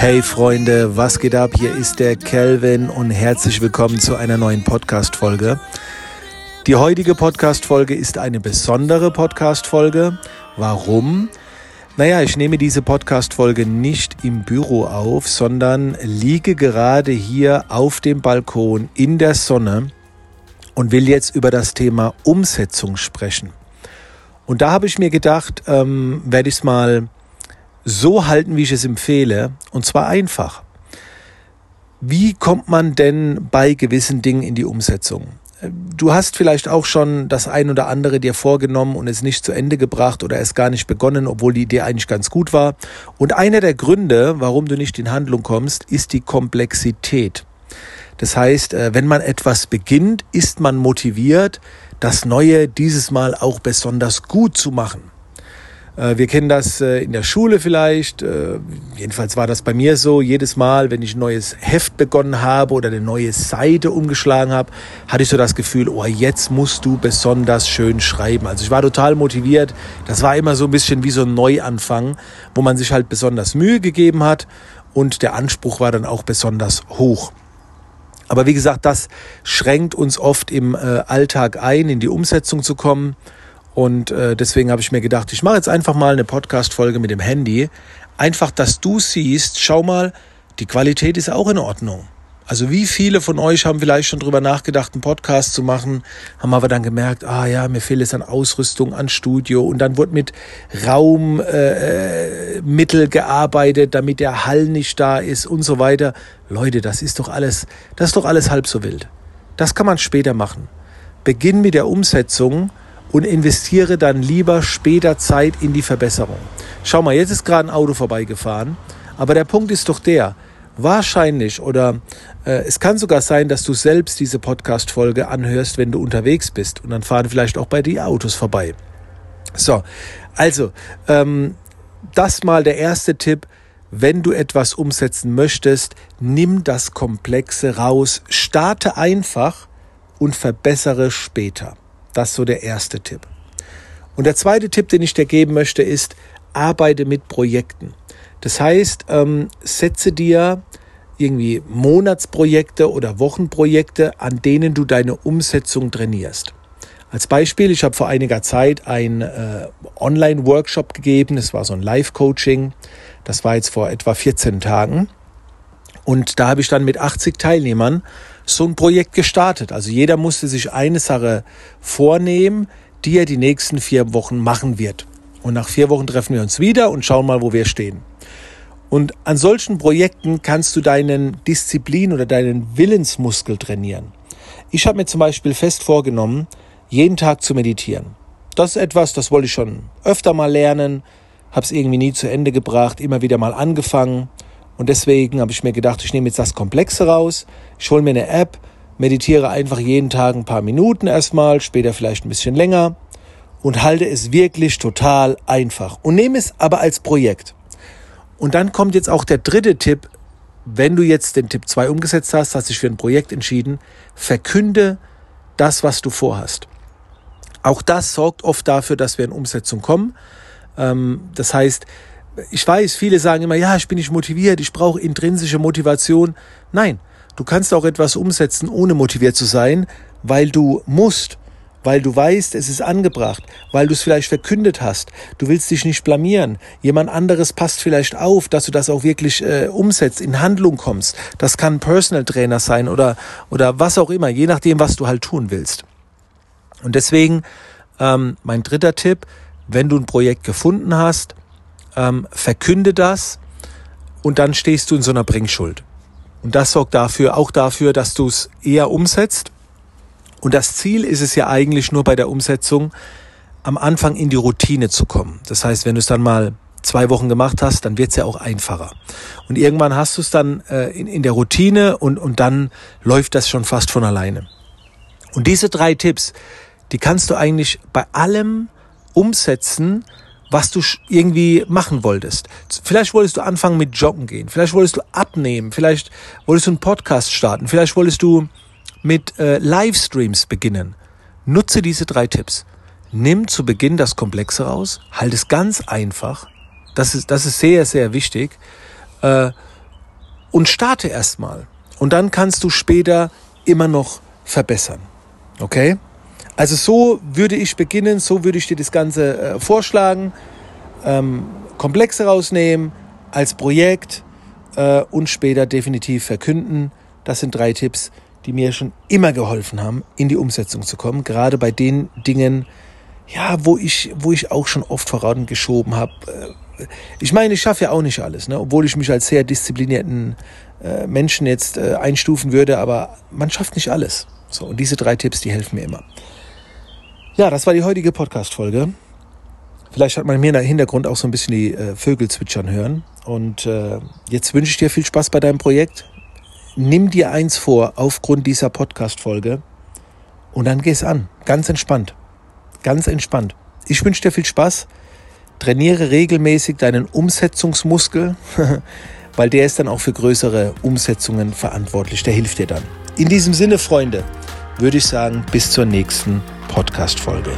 Hey Freunde, was geht ab? Hier ist der Kelvin und herzlich willkommen zu einer neuen Podcast-Folge. Die heutige Podcast-Folge ist eine besondere Podcast-Folge. Warum? Naja, ich nehme diese Podcast-Folge nicht im Büro auf, sondern liege gerade hier auf dem Balkon in der Sonne und will jetzt über das Thema Umsetzung sprechen. Und da habe ich mir gedacht, ähm, werde ich es mal so halten, wie ich es empfehle, und zwar einfach. Wie kommt man denn bei gewissen Dingen in die Umsetzung? Du hast vielleicht auch schon das ein oder andere dir vorgenommen und es nicht zu Ende gebracht oder es gar nicht begonnen, obwohl die Idee eigentlich ganz gut war. Und einer der Gründe, warum du nicht in Handlung kommst, ist die Komplexität. Das heißt, äh, wenn man etwas beginnt, ist man motiviert, das Neue dieses Mal auch besonders gut zu machen. Äh, wir kennen das äh, in der Schule vielleicht. Äh, jedenfalls war das bei mir so. Jedes Mal, wenn ich ein neues Heft begonnen habe oder eine neue Seite umgeschlagen habe, hatte ich so das Gefühl, oh, jetzt musst du besonders schön schreiben. Also ich war total motiviert. Das war immer so ein bisschen wie so ein Neuanfang, wo man sich halt besonders Mühe gegeben hat und der Anspruch war dann auch besonders hoch. Aber wie gesagt, das schränkt uns oft im Alltag ein, in die Umsetzung zu kommen. Und äh, deswegen habe ich mir gedacht, ich mache jetzt einfach mal eine Podcast-Folge mit dem Handy. Einfach, dass du siehst, schau mal, die Qualität ist auch in Ordnung. Also wie viele von euch haben vielleicht schon drüber nachgedacht, einen Podcast zu machen, haben aber dann gemerkt, ah ja, mir fehlt es an Ausrüstung, an Studio und dann wird mit Raummittel äh, gearbeitet, damit der Hall nicht da ist und so weiter. Leute, das ist doch alles, das ist doch alles halb so wild. Das kann man später machen. Beginn mit der Umsetzung und investiere dann lieber später Zeit in die Verbesserung. Schau mal, jetzt ist gerade ein Auto vorbeigefahren, aber der Punkt ist doch der, wahrscheinlich oder äh, es kann sogar sein, dass du selbst diese Podcast-Folge anhörst, wenn du unterwegs bist und dann fahren vielleicht auch bei dir Autos vorbei. So, also, ähm, das mal der erste Tipp. Wenn du etwas umsetzen möchtest, nimm das Komplexe raus, starte einfach und verbessere später. Das ist so der erste Tipp. Und der zweite Tipp, den ich dir geben möchte, ist, arbeite mit Projekten. Das heißt, ähm, setze dir irgendwie Monatsprojekte oder Wochenprojekte, an denen du deine Umsetzung trainierst. Als Beispiel, ich habe vor einiger Zeit ein äh, Online-Workshop gegeben, das war so ein Live-Coaching, das war jetzt vor etwa 14 Tagen. Und da habe ich dann mit 80 Teilnehmern so ein Projekt gestartet. Also jeder musste sich eine Sache vornehmen, die er die nächsten vier Wochen machen wird. Und nach vier Wochen treffen wir uns wieder und schauen mal, wo wir stehen. Und an solchen Projekten kannst du deinen Disziplin oder deinen Willensmuskel trainieren. Ich habe mir zum Beispiel fest vorgenommen, jeden Tag zu meditieren. Das ist etwas, das wollte ich schon öfter mal lernen, habe es irgendwie nie zu Ende gebracht, immer wieder mal angefangen und deswegen habe ich mir gedacht, ich nehme jetzt das Komplexe raus, ich hole mir eine App, meditiere einfach jeden Tag ein paar Minuten erstmal, später vielleicht ein bisschen länger und halte es wirklich total einfach und nehme es aber als Projekt. Und dann kommt jetzt auch der dritte Tipp, wenn du jetzt den Tipp 2 umgesetzt hast, hast dich für ein Projekt entschieden, verkünde das, was du vorhast. Auch das sorgt oft dafür, dass wir in Umsetzung kommen. Ähm, das heißt, ich weiß, viele sagen immer, ja, ich bin nicht motiviert, ich brauche intrinsische Motivation. Nein, du kannst auch etwas umsetzen, ohne motiviert zu sein, weil du musst, weil du weißt, es ist angebracht, weil du es vielleicht verkündet hast. Du willst dich nicht blamieren. Jemand anderes passt vielleicht auf, dass du das auch wirklich äh, umsetzt, in Handlung kommst. Das kann ein Personal Trainer sein oder, oder was auch immer, je nachdem, was du halt tun willst. Und deswegen ähm, mein dritter Tipp, wenn du ein Projekt gefunden hast, ähm, verkünde das und dann stehst du in so einer Bringschuld. Und das sorgt dafür, auch dafür, dass du es eher umsetzt. Und das Ziel ist es ja eigentlich nur bei der Umsetzung, am Anfang in die Routine zu kommen. Das heißt, wenn du es dann mal zwei Wochen gemacht hast, dann wird es ja auch einfacher. Und irgendwann hast du es dann äh, in, in der Routine und, und dann läuft das schon fast von alleine. Und diese drei Tipps, die kannst du eigentlich bei allem umsetzen, was du irgendwie machen wolltest. Vielleicht wolltest du anfangen mit Joggen gehen, vielleicht wolltest du abnehmen, vielleicht wolltest du einen Podcast starten, vielleicht wolltest du mit äh, Livestreams beginnen. Nutze diese drei Tipps. Nimm zu Beginn das Komplexe raus, halt es ganz einfach. Das ist, das ist sehr, sehr wichtig. Äh, und starte erstmal. Und dann kannst du später immer noch verbessern. Okay? Also so würde ich beginnen, so würde ich dir das Ganze äh, vorschlagen. Ähm, Komplexe rausnehmen als Projekt äh, und später definitiv verkünden. Das sind drei Tipps, die mir schon immer geholfen haben, in die Umsetzung zu kommen. Gerade bei den Dingen, ja, wo ich, wo ich auch schon oft vorangeschoben habe. Äh, ich meine, ich schaffe ja auch nicht alles, ne? obwohl ich mich als sehr disziplinierten äh, Menschen jetzt äh, einstufen würde, aber man schafft nicht alles. So, und diese drei Tipps, die helfen mir immer. Ja, das war die heutige Podcast-Folge. Vielleicht hat man mir im Hintergrund auch so ein bisschen die äh, Vögel zwitschern hören. Und äh, jetzt wünsche ich dir viel Spaß bei deinem Projekt. Nimm dir eins vor aufgrund dieser Podcast-Folge und dann geh es an. Ganz entspannt. Ganz entspannt. Ich wünsche dir viel Spaß. Trainiere regelmäßig deinen Umsetzungsmuskel, weil der ist dann auch für größere Umsetzungen verantwortlich. Der hilft dir dann. In diesem Sinne, Freunde, würde ich sagen, bis zur nächsten Podcast-Folge.